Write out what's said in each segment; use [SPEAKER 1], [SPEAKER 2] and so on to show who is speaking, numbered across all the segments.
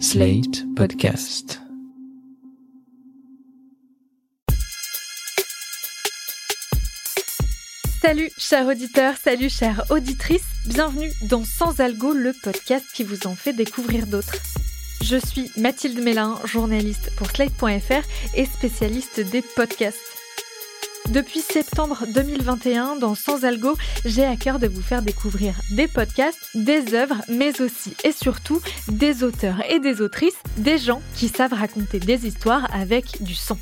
[SPEAKER 1] Slate Podcast.
[SPEAKER 2] Salut chers auditeurs, salut chères auditrices, bienvenue dans Sans Algo, le podcast qui vous en fait découvrir d'autres. Je suis Mathilde Mélin, journaliste pour Slate.fr et spécialiste des podcasts. Depuis septembre 2021, dans Sans Algo, j'ai à cœur de vous faire découvrir des podcasts, des œuvres, mais aussi et surtout des auteurs et des autrices, des gens qui savent raconter des histoires avec du son.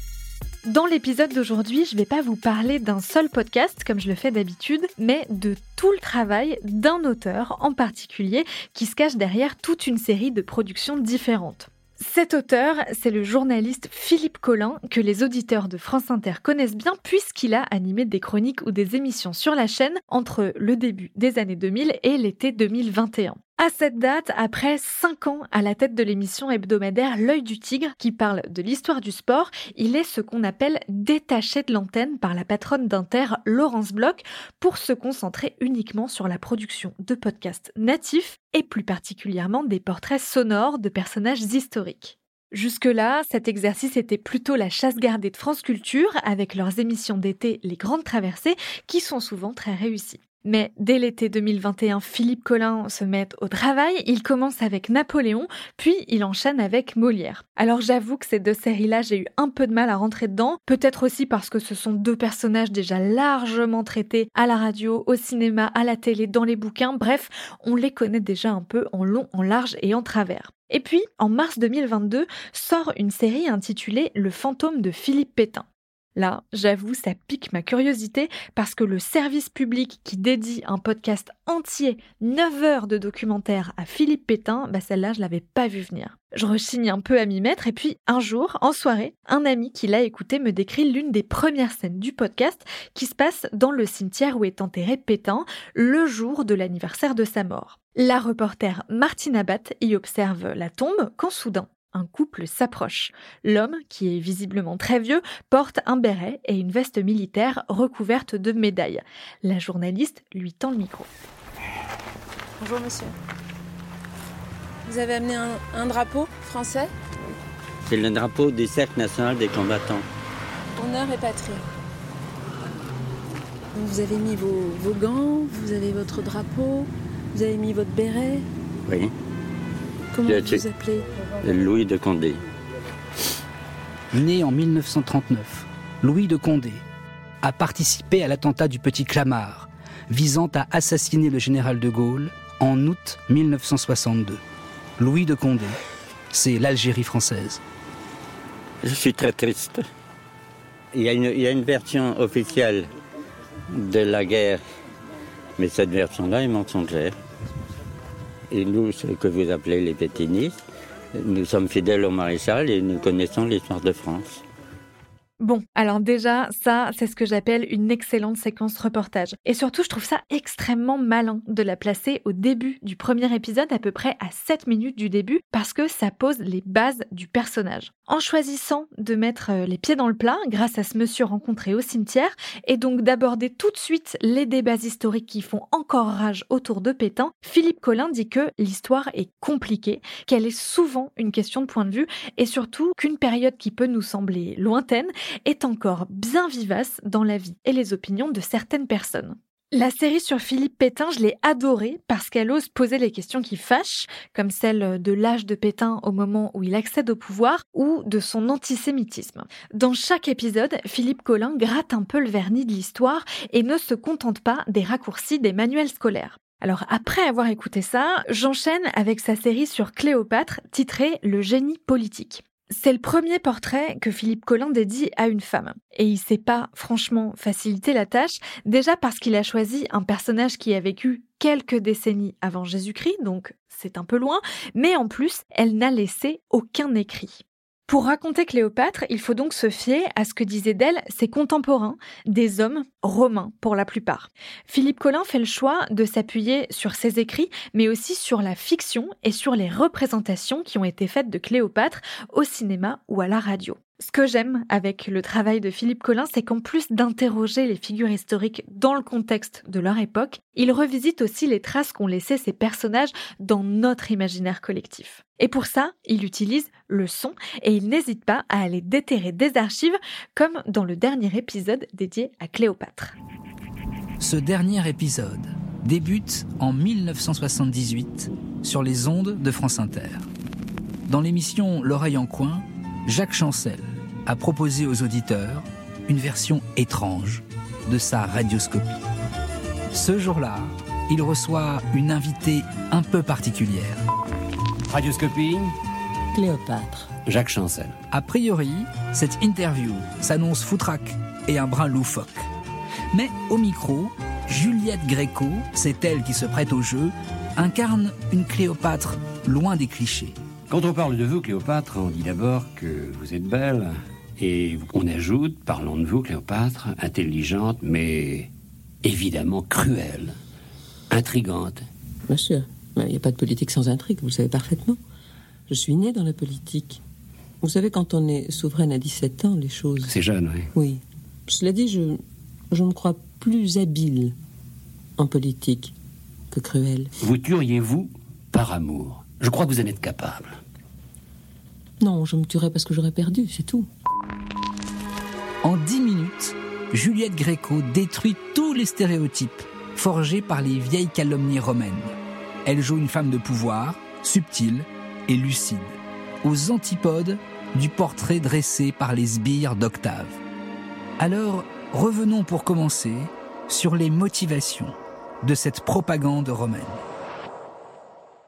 [SPEAKER 2] Dans l'épisode d'aujourd'hui, je ne vais pas vous parler d'un seul podcast comme je le fais d'habitude, mais de tout le travail d'un auteur en particulier qui se cache derrière toute une série de productions différentes. Cet auteur, c'est le journaliste Philippe Collin, que les auditeurs de France Inter connaissent bien puisqu'il a animé des chroniques ou des émissions sur la chaîne entre le début des années 2000 et l'été 2021. À cette date, après 5 ans à la tête de l'émission hebdomadaire L'œil du tigre, qui parle de l'histoire du sport, il est ce qu'on appelle détaché de l'antenne par la patronne d'Inter, Laurence Bloch, pour se concentrer uniquement sur la production de podcasts natifs et plus particulièrement des portraits sonores de personnages historiques. Jusque-là, cet exercice était plutôt la chasse gardée de France Culture avec leurs émissions d'été Les Grandes Traversées qui sont souvent très réussies. Mais dès l'été 2021, Philippe Collin se met au travail, il commence avec Napoléon, puis il enchaîne avec Molière. Alors j'avoue que ces deux séries-là, j'ai eu un peu de mal à rentrer dedans, peut-être aussi parce que ce sont deux personnages déjà largement traités à la radio, au cinéma, à la télé, dans les bouquins, bref, on les connaît déjà un peu en long, en large et en travers. Et puis, en mars 2022, sort une série intitulée Le fantôme de Philippe Pétain. Là, j'avoue, ça pique ma curiosité parce que le service public qui dédie un podcast entier, 9 heures de documentaire à Philippe Pétain, bah celle-là, je l'avais pas vu venir. Je rechigne un peu à m'y mettre et puis un jour, en soirée, un ami qui l'a écouté me décrit l'une des premières scènes du podcast qui se passe dans le cimetière où est enterré Pétain le jour de l'anniversaire de sa mort. La reporter Martine Abat y observe la tombe quand soudain, un couple s'approche. L'homme, qui est visiblement très vieux, porte un béret et une veste militaire recouverte de médailles. La journaliste lui tend le micro.
[SPEAKER 3] Bonjour monsieur. Vous avez amené un, drapeau français?
[SPEAKER 4] C'est le drapeau du Cercle national des combattants.
[SPEAKER 3] Honneur et patrie. vous avez mis vos, vos gants, vous avez votre drapeau, vous avez mis votre béret.
[SPEAKER 4] Oui.
[SPEAKER 3] Comment vous vous appelez?
[SPEAKER 4] Louis de Condé.
[SPEAKER 5] Né en 1939, Louis de Condé a participé à l'attentat du Petit Clamart, visant à assassiner le général de Gaulle en août 1962. Louis de Condé, c'est l'Algérie française.
[SPEAKER 4] Je suis très triste. Il y, a une, il y, a une, version officielle de la guerre, mais cette version-là est mensongère. Et nous, ce que vous appelez les pétinistes, nous sommes fidèles au maréchal et nous connaissons l'histoire de France.
[SPEAKER 2] Bon, alors déjà, ça, c'est ce que j'appelle une excellente séquence reportage. Et surtout, je trouve ça extrêmement malin de la placer au début du premier épisode, à peu près à 7 minutes du début, parce que ça pose les bases du personnage. En choisissant de mettre euh, les pieds dans le plat, grâce à ce monsieur rencontré au cimetière, et donc d'aborder tout de suite les débats historiques qui font encore rage autour de Pétain, Philippe Collin dit que l'histoire est compliquée, qu'elle est souvent une question de point de vue, et surtout qu'une période qui peut nous sembler lointaine est encore bien vivace dans la vie et les opinions de certaines personnes. La série sur Philippe Pétain, je l'ai adorée parce qu'elle ose poser les questions qui fâchent, comme celle de l'âge de Pétain au moment où il accède au pouvoir ou de son antisémitisme. Dans chaque épisode, Philippe Collin gratte un peu le vernis de l'histoire et ne se contente pas des raccourcis des manuels scolaires. Alors après avoir écouté ça, j'enchaîne avec sa série sur Cléopâtre titrée Le génie politique. C'est le premier portrait que Philippe Collin dédie à une femme. Et il s'est pas franchement facilité la tâche, déjà parce qu'il a choisi un personnage qui a vécu quelques décennies avant Jésus-Christ, donc c'est un peu loin, mais en plus, elle n'a laissé aucun écrit. Pour raconter Cléopâtre, il faut donc se fier à ce que disaient d'elle ses contemporains, des hommes romains pour la plupart. Philippe Collin fait le choix de s'appuyer sur ses écrits, mais aussi sur la fiction et sur les représentations qui ont été faites de Cléopâtre au cinéma ou à la radio. Ce que j'aime avec le travail de Philippe Collin, c'est qu'en plus d'interroger les figures historiques dans le contexte de leur époque, il revisite aussi les traces qu'ont laissées ces personnages dans notre imaginaire collectif. Et pour ça, il utilise le son et il n'hésite pas à aller déterrer des archives, comme dans le dernier épisode dédié à Cléopâtre.
[SPEAKER 1] Ce dernier épisode débute en 1978 sur les ondes de France Inter. Dans l'émission L'oreille en coin, Jacques Chancel a proposé aux auditeurs une version étrange de sa radioscopie. Ce jour-là, il reçoit une invitée un peu particulière.
[SPEAKER 6] Radioscopie,
[SPEAKER 3] Cléopâtre.
[SPEAKER 6] Jacques Chancel.
[SPEAKER 1] A priori, cette interview s'annonce foutraque et un brin loufoque. Mais au micro, Juliette Gréco, c'est elle qui se prête au jeu, incarne une Cléopâtre loin des clichés.
[SPEAKER 6] Quand on parle de vous, Cléopâtre, on dit d'abord que vous êtes belle, et on ajoute, parlons de vous, Cléopâtre, intelligente, mais évidemment cruelle, intrigante.
[SPEAKER 3] Bien sûr. Il n'y a pas de politique sans intrigue, vous le savez parfaitement. Je suis née dans la politique. Vous savez, quand on est souveraine à 17 ans, les choses.
[SPEAKER 6] C'est jeune, oui.
[SPEAKER 3] Oui. Cela dit, je, je me crois plus habile en politique que cruelle.
[SPEAKER 6] Vous tueriez-vous par amour? Je crois que vous en êtes capable.
[SPEAKER 3] Non, je me tuerais parce que j'aurais perdu, c'est tout.
[SPEAKER 1] En dix minutes, Juliette Gréco détruit tous les stéréotypes forgés par les vieilles calomnies romaines. Elle joue une femme de pouvoir, subtile et lucide, aux antipodes du portrait dressé par les sbires d'Octave. Alors, revenons pour commencer sur les motivations de cette propagande romaine.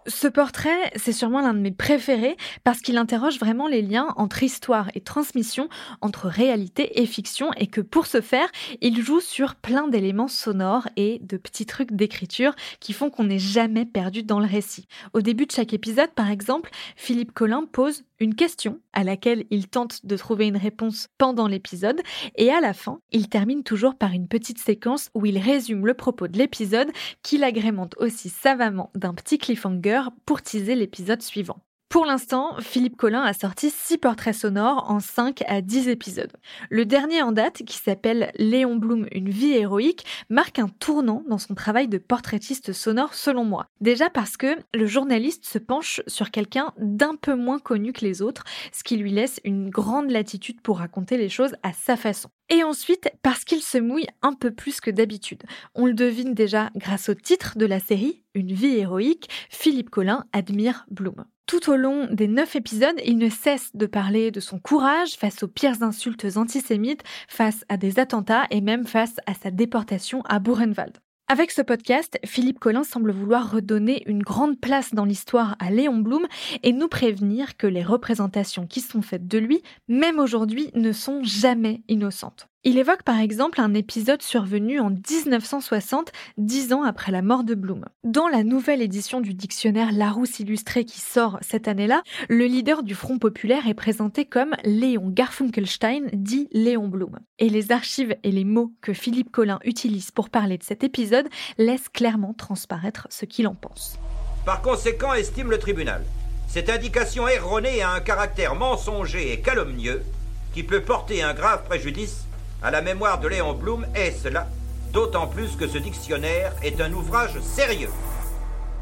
[SPEAKER 2] Ce portrait, c'est sûrement l'un de mes préférés parce qu'il interroge vraiment les liens entre histoire et transmission, entre réalité et fiction, et que pour ce faire, il joue sur plein d'éléments sonores et de petits trucs d'écriture qui font qu'on n'est jamais perdu dans le récit. Au début de chaque épisode, par exemple, Philippe Collin pose une question à laquelle il tente de trouver une réponse pendant l'épisode, et à la fin, il termine toujours par une petite séquence où il résume le propos de l'épisode, qu'il agrémente aussi savamment d'un petit cliffhanger pour teaser l'épisode suivant. Pour l'instant, Philippe Collin a sorti 6 portraits sonores en 5 à 10 épisodes. Le dernier en date, qui s'appelle Léon Blum, une vie héroïque, marque un tournant dans son travail de portraitiste sonore selon moi. Déjà parce que le journaliste se penche sur quelqu'un d'un peu moins connu que les autres, ce qui lui laisse une grande latitude pour raconter les choses à sa façon. Et ensuite, parce qu'il se mouille un peu plus que d'habitude. On le devine déjà grâce au titre de la série, Une vie héroïque, Philippe Collin admire Bloom. Tout au long des neuf épisodes, il ne cesse de parler de son courage face aux pires insultes antisémites, face à des attentats et même face à sa déportation à Buchenwald. Avec ce podcast, Philippe Collin semble vouloir redonner une grande place dans l'histoire à Léon Blum et nous prévenir que les représentations qui sont faites de lui, même aujourd'hui, ne sont jamais innocentes. Il évoque par exemple un épisode survenu en 1960, dix ans après la mort de Blum. Dans la nouvelle édition du dictionnaire Larousse illustré qui sort cette année-là, le leader du Front populaire est présenté comme Léon Garfunkelstein, dit Léon Blum. Et les archives et les mots que Philippe Collin utilise pour parler de cet épisode laissent clairement transparaître ce qu'il en pense.
[SPEAKER 7] Par conséquent, estime le tribunal, cette indication erronée a un caractère mensonger et calomnieux qui peut porter un grave préjudice à la mémoire de Léon Blum est cela, d'autant plus que ce dictionnaire est un ouvrage sérieux.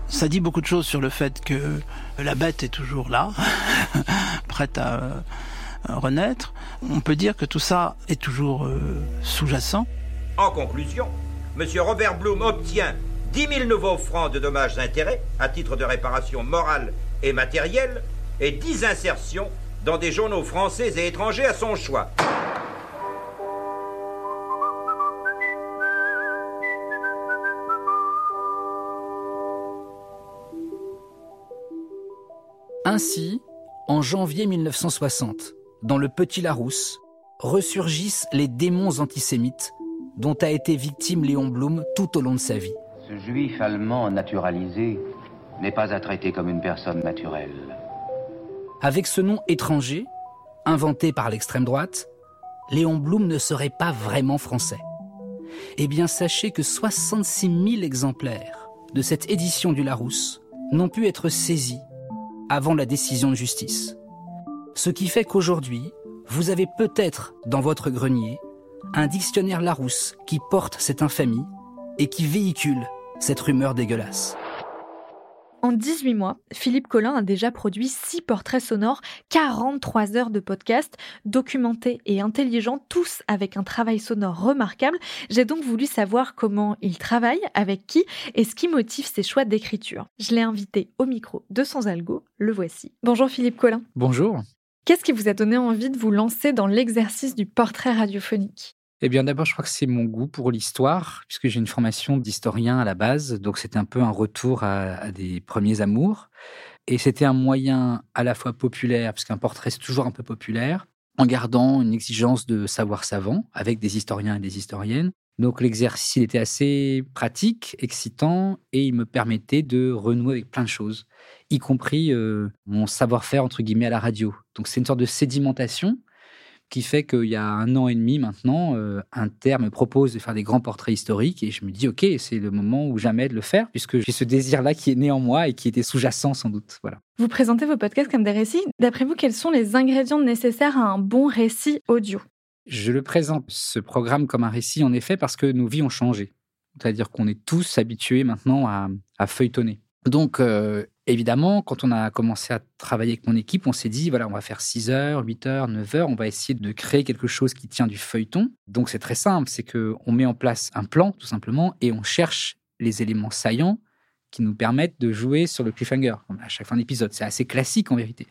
[SPEAKER 8] Ça dit beaucoup de choses sur le fait que la bête est toujours là, prête à euh, renaître. On peut dire que tout ça est toujours euh, sous-jacent.
[SPEAKER 7] En conclusion, M. Robert Blum obtient 10 000 nouveaux francs de dommages intérêts à titre de réparation morale et matérielle et 10 insertions dans des journaux français et étrangers à son choix.
[SPEAKER 1] Ainsi, en janvier 1960, dans le Petit Larousse, ressurgissent les démons antisémites dont a été victime Léon Blum tout au long de sa vie.
[SPEAKER 9] Ce juif allemand naturalisé n'est pas à traiter comme une personne naturelle.
[SPEAKER 1] Avec ce nom étranger, inventé par l'extrême droite, Léon Blum ne serait pas vraiment français. Eh bien, sachez que 66 000 exemplaires de cette édition du Larousse n'ont pu être saisis avant la décision de justice. Ce qui fait qu'aujourd'hui,
[SPEAKER 5] vous avez peut-être dans votre grenier un dictionnaire Larousse qui porte cette infamie et qui véhicule cette rumeur dégueulasse.
[SPEAKER 2] En 18 mois, Philippe Collin a déjà produit 6 portraits sonores, 43 heures de podcast, documentés et intelligents, tous avec un travail sonore remarquable. J'ai donc voulu savoir comment il travaille, avec qui et ce qui motive ses choix d'écriture. Je l'ai invité au micro de Sans Algo, le voici. Bonjour Philippe Collin.
[SPEAKER 1] Bonjour.
[SPEAKER 2] Qu'est-ce qui vous a donné envie de vous lancer dans l'exercice du portrait radiophonique?
[SPEAKER 1] Eh bien, d'abord, je crois que c'est mon goût pour l'histoire, puisque j'ai une formation d'historien à la base, donc c'était un peu un retour à, des premiers amours. Et c'était un moyen à la fois populaire, puisqu'un portrait c'est toujours un peu populaire, en gardant une exigence de savoir savant avec des historiens et des historiennes. Donc l'exercice était assez pratique, excitant, et il me permettait de renouer avec plein de choses, y compris euh, mon savoir-faire entre guillemets à la radio. Donc c'est une sorte de sédimentation qui fait qu'il y a un an et demi maintenant, euh, Inter me propose de faire des grands portraits historiques et je me dis, OK, c'est le moment ou jamais de le faire puisque j'ai ce désir-là qui est né en moi et qui était sous-jacent sans doute. Voilà.
[SPEAKER 2] Vous présentez vos podcasts comme des récits. D'après vous, quels sont les ingrédients nécessaires à un bon récit audio?
[SPEAKER 1] Je le présente, ce programme, comme un récit en effet parce que nos vies ont changé. C'est-à-dire qu'on est tous habitués maintenant à, feuilletonner. Donc, euh, Évidemment, quand on a commencé à travailler avec mon équipe, on s'est dit, voilà, on va faire 6 heures, 8 heures, 9 heures, on va essayer de créer quelque chose qui tient du feuilleton. Donc c'est très simple, c'est qu'on met en place un plan, tout simplement, et on cherche les éléments saillants qui nous permettent de jouer sur le cliffhanger, à chaque fin d'épisode. C'est assez classique en vérité.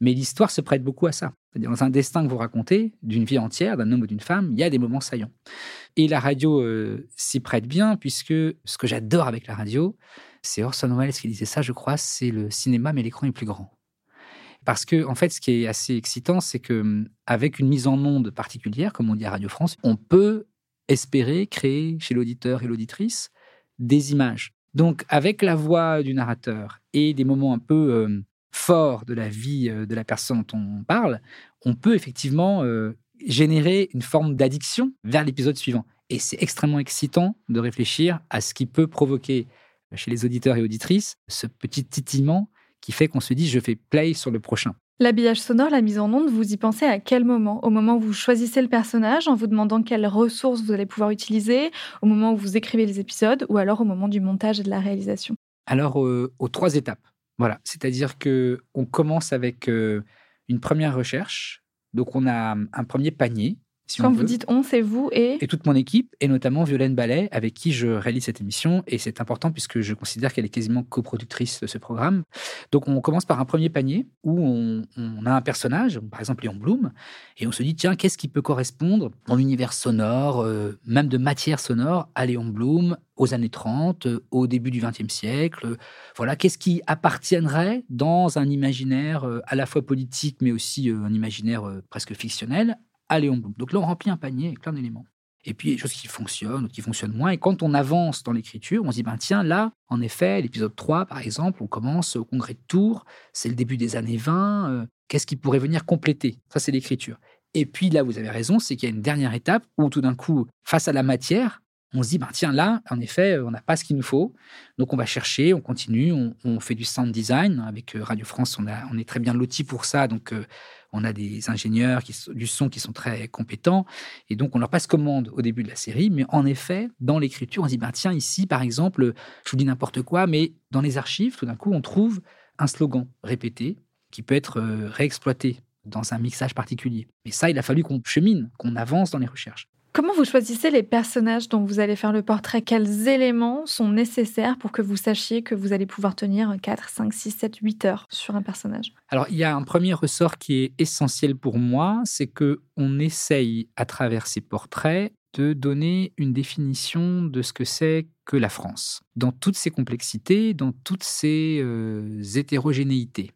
[SPEAKER 1] Mais l'histoire se prête beaucoup à ça. C'est-à-dire, dans un destin que vous racontez, d'une vie entière, d'un homme ou d'une femme, il y a des moments saillants. Et la radio euh, s'y prête bien, puisque ce que j'adore avec la radio, c'est Orson Welles qui disait ça, je crois, c'est le cinéma, mais l'écran est plus grand. Parce que, en fait, ce qui est assez excitant, c'est que hum, avec une mise en onde particulière, comme on dit à Radio France, on peut espérer créer chez l'auditeur et l'auditrice des images. Donc, avec la voix du narrateur et des moments un peu hum, forts de la vie euh, de la personne dont on parle, on peut effectivement euh, générer une forme d'addiction vers l'épisode suivant. Et c'est extrêmement excitant de réfléchir à ce qui peut provoquer chez les auditeurs et auditrices, ce petit titillement qui fait qu'on se dit je fais play sur le prochain.
[SPEAKER 2] L'habillage sonore, la mise en onde, vous y pensez à quel moment? Au moment où vous choisissez le personnage, en vous demandant quelles ressources vous allez pouvoir utiliser, au moment où vous écrivez les épisodes, ou alors au moment du montage et de la réalisation?
[SPEAKER 1] Alors, euh, aux trois étapes. Voilà, c'est-à-dire que on commence avec euh, une première recherche. Donc, on a un premier panier
[SPEAKER 2] quand vous dites on, c'est vous et...
[SPEAKER 1] Et toute mon équipe, et notamment Violaine Ballet, avec qui je réalise cette émission. Et c'est important puisque je considère qu'elle est quasiment coproductrice de ce programme. Donc on commence par un premier panier où on, a un personnage, par exemple Léon Blum, et on se dit, tiens, qu'est-ce qui peut correspondre dans l'univers sonore, euh, même de matière sonore, à Léon Blum, aux années 30, euh, au début du XXe siècle? Voilà, qu'est-ce qui appartiendrait dans un imaginaire euh, à la fois politique, mais aussi un imaginaire presque fictionnel Léon Blum. Donc là, on remplit un panier avec plein d'éléments. Et puis, il y a des choses qui fonctionnent, ou qui fonctionnent moins. Et quand on avance dans l'écriture, on se dit, ben, tiens, là, en effet, l'épisode 3, par exemple, on commence au congrès de Tours, c'est le début des années 20, euh, qu'est-ce qui pourrait venir compléter? Ça, c'est l'écriture. Et puis là, vous avez raison, c'est qu'il y a une dernière étape où tout d'un coup, face à la matière, on se dit, ben, tiens, là, en effet, on n'a pas ce qu'il nous faut. Donc, on va chercher, on continue, on, fait du sound design. Avec euh, Radio France, on, est très bien loti pour ça. Donc, euh, on a des ingénieurs qui, du son qui sont très compétents. Et donc, on leur passe commande au début de la série. Mais en effet, dans l'écriture, on se dit, ben, tiens, ici, par exemple, je vous dis n'importe quoi, mais dans les archives, tout d'un coup, on trouve un slogan répété qui peut être euh, réexploité dans un mixage particulier. Mais ça, il a fallu qu'on chemine, qu'on avance dans les recherches.
[SPEAKER 2] Comment vous choisissez les personnages dont vous allez faire le portrait? Quels éléments sont nécessaires pour que vous sachiez que vous allez pouvoir tenir 4, 5, 6, 7, 8 heures sur un personnage?
[SPEAKER 1] Alors, il y a un premier ressort qui est essentiel pour moi, c'est que on essaye à travers ces portraits de donner une définition de ce que c'est que la France, dans toutes ses complexités, dans toutes ses euh, hétérogénéités.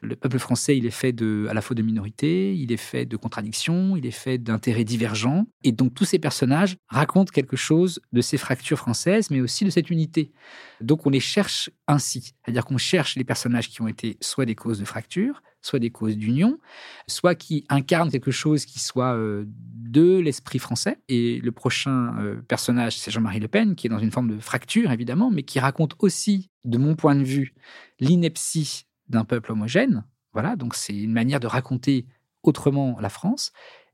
[SPEAKER 1] Le peuple français, il est fait de, à la fois de minorités, il est fait de contradictions, il est fait d'intérêts divergents, et donc tous ces personnages racontent quelque chose de ces fractures françaises, mais aussi de cette unité. Donc on les cherche ainsi, c'est-à-dire qu'on cherche les personnages qui ont été soit des causes de fracture, soit des causes d'union, soit qui incarnent quelque chose qui soit euh, de l'esprit français. Et le prochain euh, personnage, c'est Jean-Marie Le Pen, qui est dans une forme de fracture, évidemment, mais qui raconte aussi, de mon point de vue, l'ineptie d'un peuple homogène. Voilà, donc c'est une manière de raconter autrement la France.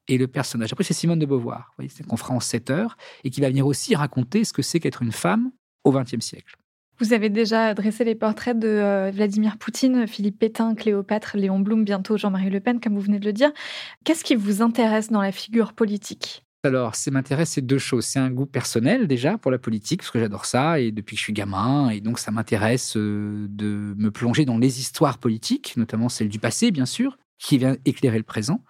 [SPEAKER 1] Et le personnage, après, c'est Simone de Beauvoir, qu'on fera en 7 heures, et qui va venir aussi raconter ce que c'est qu'être une femme au XXe siècle.
[SPEAKER 2] Vous avez déjà dressé les portraits de euh, Vladimir Poutine, Philippe Pétain, Cléopâtre, Léon Blum, bientôt Jean-Marie Le Pen, comme vous venez de le dire. Qu'est-ce qui vous intéresse dans la figure politique?
[SPEAKER 1] Alors, ça m'intéresse, c'est deux choses. C'est un goût personnel déjà pour la politique, parce que j'adore ça, et depuis que je suis gamin, et donc ça m'intéresse euh, de me plonger dans les histoires politiques, notamment celles du passé, bien sûr, qui vient éclairer le présent.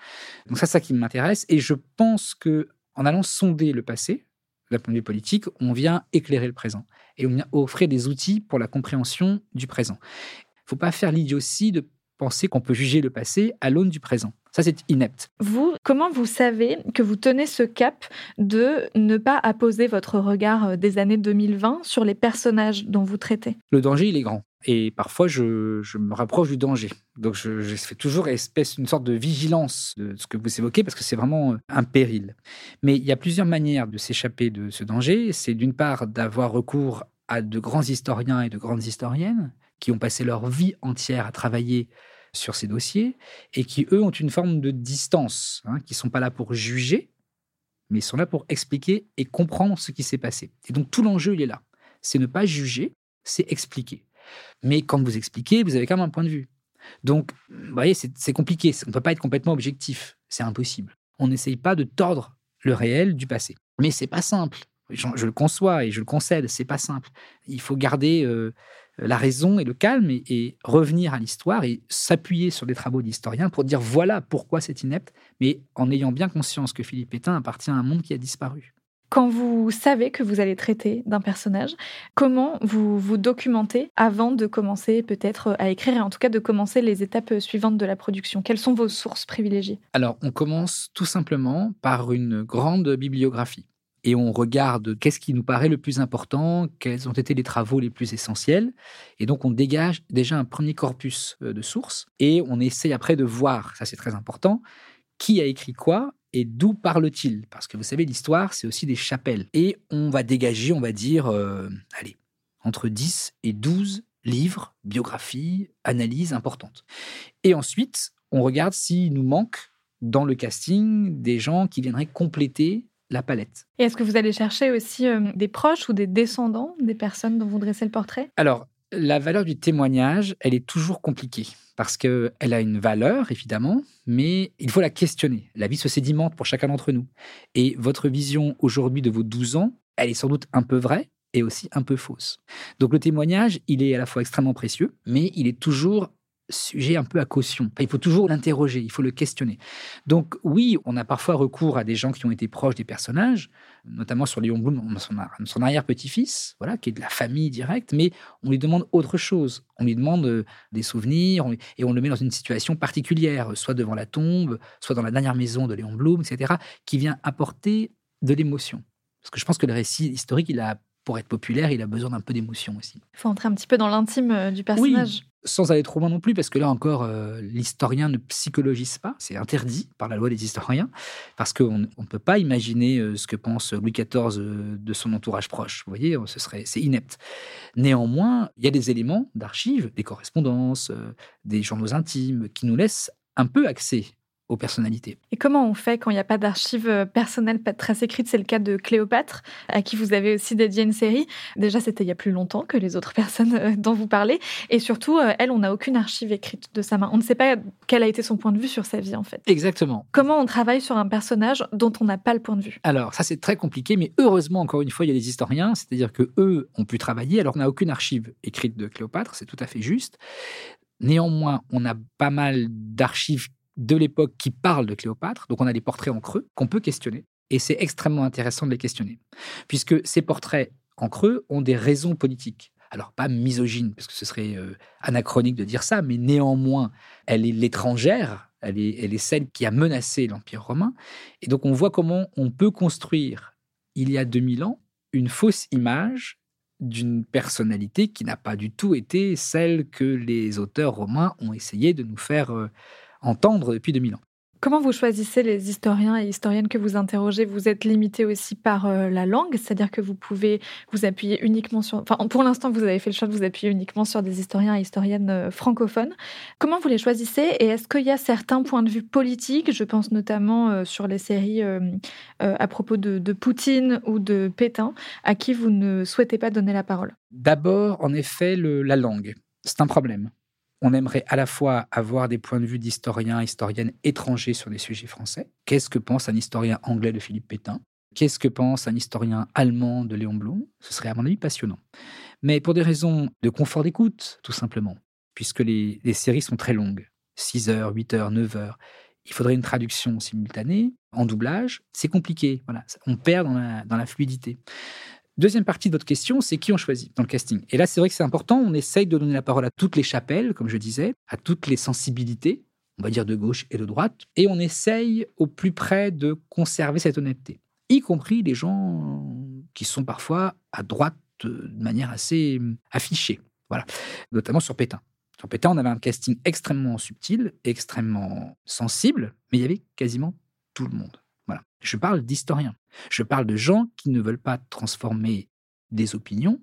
[SPEAKER 1] Donc ça, ça qui m'intéresse, et je pense que en allant sonder le passé, d'un point de vue politique, on vient éclairer le présent et offrir des outils pour la compréhension du présent. Il ne faut pas faire l'idiotie de penser qu'on peut juger le passé à l'aune du présent. Ça, c'est inepte.
[SPEAKER 2] Vous, comment vous savez que vous tenez ce cap de ne pas apposer votre regard euh, des années 2020 sur les personnages dont vous traitez?
[SPEAKER 1] Le danger, il est grand. Et parfois, je, me rapproche du danger. Donc, je, fais toujours espèce une sorte de vigilance de ce que vous évoquez, parce que c'est vraiment euh, un péril. Mais il y a plusieurs manières de s'échapper de ce danger. C'est d'une part d'avoir recours à de grands historiens et de grandes historiennes qui ont passé leur vie entière à travailler sur ces dossiers et qui, eux, ont une forme de distance, hein, qui ne sont pas là pour juger, mais ils sont là pour expliquer et comprendre ce qui s'est passé. Et donc tout l'enjeu, il est là. C'est ne pas juger, c'est expliquer. Mais quand vous expliquez, vous avez quand même un point de vue. Donc, vous voyez, c'est compliqué. On ne peut pas être complètement objectif. C'est impossible. On n'essaye pas de tordre le réel du passé. Mais c'est pas simple. Je, le conçois et je le concède, c'est pas simple. Il faut garder euh, la raison et le calme et, revenir à l'histoire et s'appuyer sur des travaux d'historiens pour dire voilà pourquoi c'est inepte, mais en ayant bien conscience que Philippe Pétain appartient à un monde qui a disparu.
[SPEAKER 2] Quand vous savez que vous allez traiter d'un personnage, comment vous vous documentez avant de commencer peut-être à écrire et en tout cas de commencer les étapes suivantes de la production? Quelles sont vos sources privilégiées?
[SPEAKER 1] Alors, on commence tout simplement par une grande bibliographie et on regarde qu'est-ce qui nous paraît le plus important, quels ont été les travaux les plus essentiels. Et donc, on dégage déjà un premier corpus euh, de sources et on essaye après de voir, ça c'est très important, qui a écrit quoi et d'où parle-t-il? Parce que vous savez, l'histoire, c'est aussi des chapelles. Et on va dégager, on va dire, euh, allez, entre 10 et 12 livres, biographies, analyses importantes. Et ensuite, on regarde s'il nous manque dans le casting des gens qui viendraient compléter la palette.
[SPEAKER 2] Et est-ce que vous allez chercher aussi euh, des proches ou des descendants des personnes dont vous dressez le portrait?
[SPEAKER 1] Alors, la valeur du témoignage, elle est toujours compliquée parce qu'elle a une valeur, évidemment, mais il faut la questionner. La vie se sédimente pour chacun d'entre nous. Et votre vision aujourd'hui de vos 12 ans, elle est sans doute un peu vraie et aussi un peu fausse. Donc le témoignage, il est à la fois extrêmement précieux, mais il est toujours sujet un peu à caution. il faut toujours l'interroger, il faut le questionner. Donc oui, on a parfois recours à des gens qui ont été proches des personnages, notamment sur Léon Blum, son, arrière-petit-fils, voilà, qui est de la famille directe, mais on lui demande autre chose. On lui demande euh, des souvenirs et on le met dans une situation particulière, soit devant la tombe, soit dans la dernière maison de Léon Blum, etc., qui vient apporter de l'émotion. Parce que je pense que le récit historique, il a pour être populaire, il a besoin d'un peu d'émotion aussi.
[SPEAKER 2] Il faut entrer un petit peu dans l'intime euh, du personnage
[SPEAKER 1] sans aller trop loin non plus, parce que là encore, euh, l'historien ne psychologise pas, c'est interdit par la loi des historiens, parce qu'on ne peut pas imaginer euh, ce que pense Louis XIV euh, de son entourage proche. Vous voyez, ce serait, c'est inepte. Néanmoins, il y a des éléments d'archives, des correspondances, des journaux intimes, qui nous laissent un peu accès aux personnalités.
[SPEAKER 2] Et comment on fait quand il n'y a pas d'archives euh, personnelles pas très écrites? C'est le cas de Cléopâtre, à qui vous avez aussi dédié une série. Déjà, c'était il y a plus longtemps que les autres personnes euh, dont vous parlez. Et surtout, euh, elle, on n'a aucune archive écrite de sa main. On ne sait pas quel a été son point de vue sur sa vie, en fait.
[SPEAKER 1] Exactement.
[SPEAKER 2] Comment on travaille sur un personnage dont on n'a pas le point de vue?
[SPEAKER 1] Alors, ça, c'est très compliqué, mais heureusement, encore une fois, il y a des historiens, c'est-à-dire que eux ont pu travailler. Alors, on n'a aucune archive écrite de Cléopâtre, c'est tout à fait juste. Néanmoins, on a pas mal d'archives de l'époque qui parlent de Cléopâtre. Donc on a des portraits en creux qu'on peut questionner. Et c'est extrêmement intéressant de les questionner. Puisque ces portraits en creux ont des raisons politiques. Alors pas misogyne, parce que ce serait euh, anachronique de dire ça, mais néanmoins, elle est l'étrangère, elle est, elle est celle qui a menacé l'Empire romain. Et donc on voit comment on peut construire, il y a 2000 ans, une fausse image d'une personnalité qui n'a pas du tout été celle que les auteurs romains ont essayé de nous faire euh, entendre depuis 2000 ans.
[SPEAKER 2] Comment vous choisissez les historiens et historiennes que vous interrogez? Vous êtes limité aussi par euh, la langue, c'est-à-dire que vous pouvez vous appuyer uniquement sur... Enfin, pour l'instant, vous avez fait le choix de vous appuyer uniquement sur des historiens et historiennes euh, francophones. Comment vous les choisissez? Et est-ce qu'il y a certains points de vue politiques? Je pense notamment euh, sur les séries à propos de, de Poutine ou de Pétain, à qui vous ne souhaitez pas donner la parole.
[SPEAKER 1] D'abord, en effet, le- la langue. C'est un problème. On aimerait à la fois avoir des points de vue d'historiens, historiennes étrangers sur des sujets français. Qu'est-ce que pense un historien anglais de Philippe Pétain? Qu'est-ce que pense un historien allemand de Léon Blum? Ce serait à mon avis passionnant. Mais pour des raisons de confort d'écoute, tout simplement, puisque les, les séries sont très longues, 6 heures, 8 heures, 9 heures, il faudrait une traduction simultanée, en doublage, c'est compliqué. On perd dans la fluidité. Deuxième partie de votre question, c'est qui on choisit dans le casting. Et là, c'est vrai que c'est important. On essaye de donner la parole à toutes les chapelles, comme je disais, à toutes les sensibilités, on va dire de gauche et de droite, et on essaye au plus près de conserver cette honnêteté, y compris les gens qui sont parfois à droite euh, de manière assez euh, affichée. Voilà, notamment sur Pétain. Sur Pétain, on avait un casting extrêmement subtil, extrêmement sensible, mais il y avait quasiment tout le monde. Voilà. Je parle d'historiens. Je parle de gens qui ne veulent pas transformer des opinions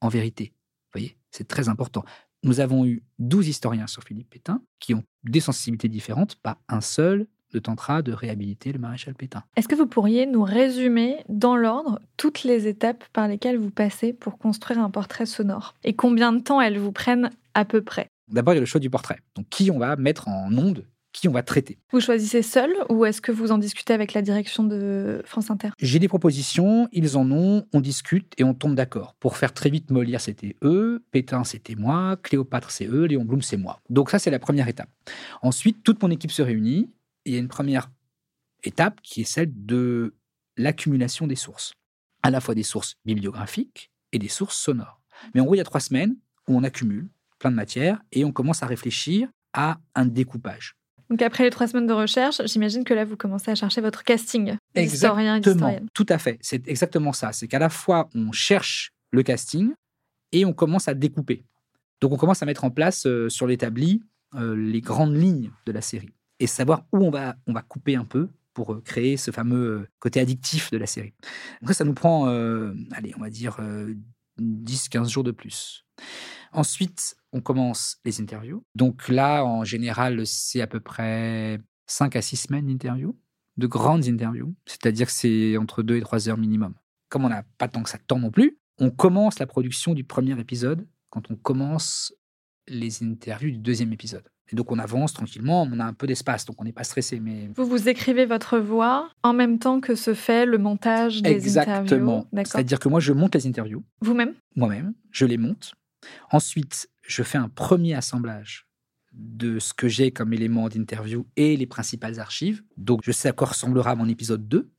[SPEAKER 1] en vérité. Vous voyez, c'est très important. Nous avons eu 12 historiens sur Philippe Pétain qui ont des sensibilités différentes, pas un seul ne tentera de réhabiliter le maréchal Pétain.
[SPEAKER 2] Est-ce que vous pourriez nous résumer dans l'ordre toutes les étapes par lesquelles vous passez pour construire un portrait sonore Et combien de temps elles vous prennent à peu près?
[SPEAKER 1] D'abord, il y a le choix du portrait. Donc, qui on va mettre en onde, qui on va traiter.
[SPEAKER 2] Vous choisissez seul ou est-ce que vous en discutez avec la direction de France Inter?
[SPEAKER 1] J'ai des propositions, ils en ont, on discute et on tombe d'accord. Pour faire très vite, Molière, c'était eux, Pétain, c'était moi, Cléopâtre, c'est eux, Léon Blum, c'est moi. Donc ça, c'est la première étape. Ensuite, toute mon équipe se réunit et il y a une première étape qui est celle de l'accumulation des sources. À la fois des sources bibliographiques et des sources sonores. Mais en gros, il y a trois semaines où on accumule plein de matière et on commence à réfléchir à un découpage.
[SPEAKER 2] Donc après les trois semaines de recherche, j'imagine que là, vous commencez à chercher votre casting
[SPEAKER 1] Exactement, tout à fait. C'est exactement ça. C'est qu'à la fois, on cherche le casting et on commence à découper. Donc, on commence à mettre en place euh, sur l'établi euh, les grandes lignes de la série et savoir où on va, on va couper un peu pour euh, créer ce fameux côté addictif de la série. Donc, ça, ça nous prend, euh, allez, on va dire euh, 10-15 jours de plus. Ensuite, on commence les interviews. Donc là, en général, c'est à peu près 5 à 6 semaines d'interviews, de grandes interviews, c'est-à-dire que c'est entre 2 et 3 heures minimum. Comme on n'a pas tant que ça de temps non plus, on commence la production du premier épisode quand on commence les interviews du deuxième épisode. Et donc on avance tranquillement, on a un peu d'espace, donc on n'est pas stressé. Mais
[SPEAKER 2] Vous vous écrivez votre voix en même temps que se fait le montage des
[SPEAKER 1] exactement.
[SPEAKER 2] interviews. D'accord.
[SPEAKER 1] C'est-à-dire que moi je monte les interviews
[SPEAKER 2] Vous-même?
[SPEAKER 1] Moi-même, je les monte. Ensuite, je fais un premier assemblage de ce que j'ai comme éléments d'interview et les principales archives. Donc, je sais à quoi ressemblera mon épisode 2.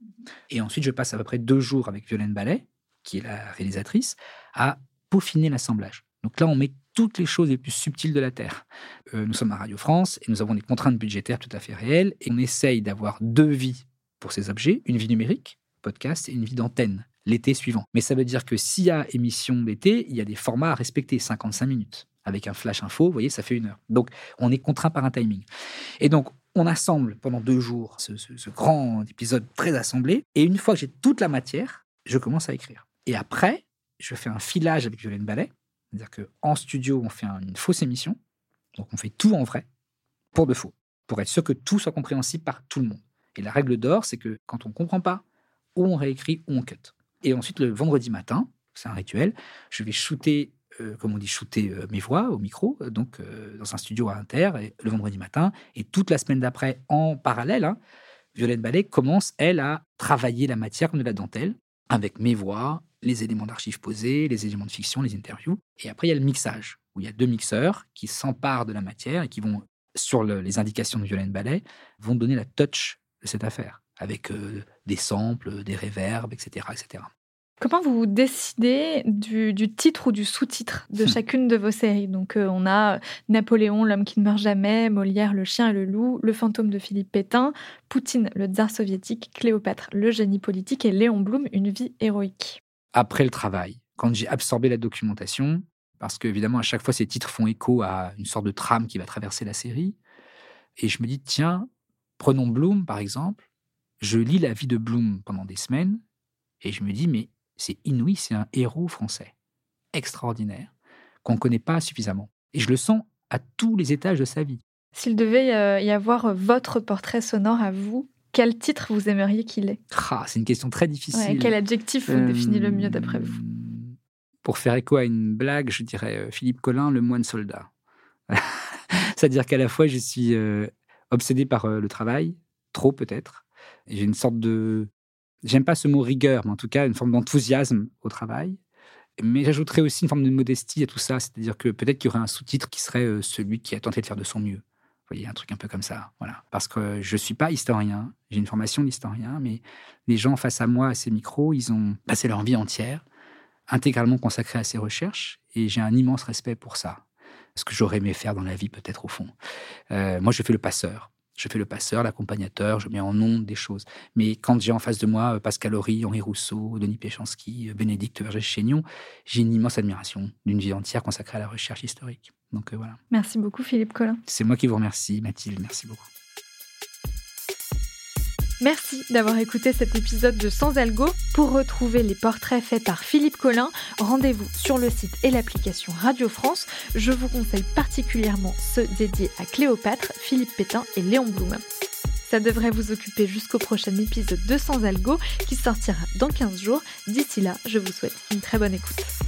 [SPEAKER 1] Et ensuite, je passe à peu près deux jours avec Violaine Ballet, qui est la réalisatrice, à peaufiner l'assemblage. Donc là, on met toutes les choses les plus subtiles de la Terre. Euh, nous sommes à Radio France et nous avons des contraintes budgétaires tout à fait réelles et on essaye d'avoir deux vies pour ces objets, une vie numérique, podcast, et une vie d'antenne l'été suivant. Mais ça veut dire que s'il y a émission d'été, il y a des formats à respecter, 55 minutes. Avec un flash info, vous voyez, ça fait une heure. Donc, on est contraint par un timing. Et donc, on assemble pendant deux jours ce, grand épisode très assemblé. Et une fois que j'ai toute la matière, je commence à écrire. Et après, je fais un filage avec Violaine Ballet. C'est-à-dire qu'en studio, on fait un- une fausse émission. Donc, on fait tout en vrai, pour de faux, pour être sûr que tout soit compréhensible par tout le monde. Et la règle d'or, c'est que quand on ne comprend pas, ou on réécrit ou on cut. Et ensuite, le vendredi matin, c'est un rituel, je vais shooter, comme on dit, shooter euh, mes voix au micro, euh, donc euh, dans un studio à Inter, le vendredi matin. Et toute la semaine d'après, en parallèle, hein, Violette Ballet commence, elle, à travailler la matière comme de la dentelle, avec mes voix, les éléments d'archives posés, les éléments de fiction, les interviews. Et après, il y a le mixage, où il y a deux mixeurs qui s'emparent de la matière et qui vont, sur le- les indications de Violaine Ballet, vont donner la touch de cette affaire, avec euh, des samples, des réverbes, etc. etc.
[SPEAKER 2] Comment vous décidez du, du titre ou du sous-titre de
[SPEAKER 1] Hmm.
[SPEAKER 2] chacune de vos séries? Donc, euh, on a Napoléon, l'homme qui ne meurt jamais, Molière, le chien et le loup, Le fantôme de Philippe Pétain, Poutine, le tsar soviétique, Cléopâtre, le génie politique et Léon Blum, une vie héroïque.
[SPEAKER 1] Après le travail, quand j'ai absorbé la documentation, parce qu'évidemment, à chaque fois, ces titres font écho à une sorte de trame qui va traverser la série, et je me dis, tiens, Prenons Bloom, par exemple. Je lis la vie de Bloom pendant des semaines et je me dis, mais c'est inouï, c'est un héros français extraordinaire qu'on ne connaît pas suffisamment. Et je le sens à tous les étages de sa vie.
[SPEAKER 2] S'il devait euh, y avoir votre portrait sonore à vous, quel titre vous aimeriez qu'il ait?
[SPEAKER 1] Ah, C'est une question très difficile.
[SPEAKER 2] quel adjectif vous définit le mieux d'après vous?
[SPEAKER 1] euh, Pour faire écho à une blague, je dirais euh, Philippe Collin, le moine soldat. C'est-à-dire qu'à la fois, je suis obsédé par le travail, trop peut-être. J'ai une sorte de... J'aime pas ce mot rigueur, mais en tout cas une forme d'enthousiasme au travail. Mais j'ajouterais aussi une forme de modestie à tout ça, c'est-à-dire que peut-être qu'il y aurait un sous-titre qui serait euh, celui qui a tenté de faire de son mieux. Vous voyez, un truc un peu comme ça. Voilà. Parce que je suis pas historien, j'ai une formation d'historien, mais les gens face à moi, à ces micros, ils ont passé leur vie entière, intégralement consacrée à ces recherches, et j'ai un immense respect pour ça. Ce que j'aurais aimé faire dans la vie, peut-être au fond. Euh, moi, je fais le passeur. Je fais le passeur, l'accompagnateur, je mets en nom des choses. Mais quand j'ai en face de moi euh, Pascal Horry, Henri Rousseau, Denis Péchanski, euh, Bénédicte Vergès-Chénion, j'ai une immense admiration d'une vie entière consacrée à la recherche historique. Donc euh, voilà.
[SPEAKER 2] Merci beaucoup Philippe Collin.
[SPEAKER 1] C'est moi qui vous remercie, Mathilde. Merci beaucoup.
[SPEAKER 2] Merci d'avoir écouté cet épisode de Sans Algo. Pour retrouver les portraits faits par Philippe Collin, rendez-vous sur le site et l'application Radio France. Je vous conseille particulièrement ceux dédiés à Cléopâtre, Philippe Pétain et Léon Blum. Ça devrait vous occuper jusqu'au prochain épisode de Sans Algo qui sortira dans 15 jours. D'ici là, je vous souhaite une très bonne écoute.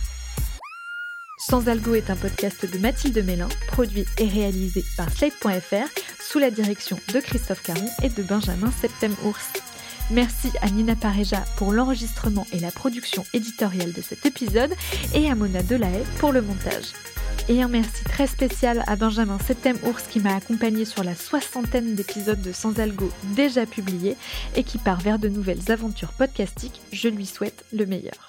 [SPEAKER 2] Sans Algo est un podcast de Mathilde Mélin, produit et réalisé par Slate.fr sous la direction de Christophe Caron et de Benjamin Septem-Ours. Merci à Nina Pareja pour l'enregistrement et la production éditoriale de cet épisode et à Mona Delahaye pour le montage. Et un merci très spécial à Benjamin Septem-Ours qui m'a accompagné sur la soixantaine d'épisodes de Sans Algo déjà publiés et qui part vers de nouvelles aventures podcastiques. Je lui souhaite le meilleur.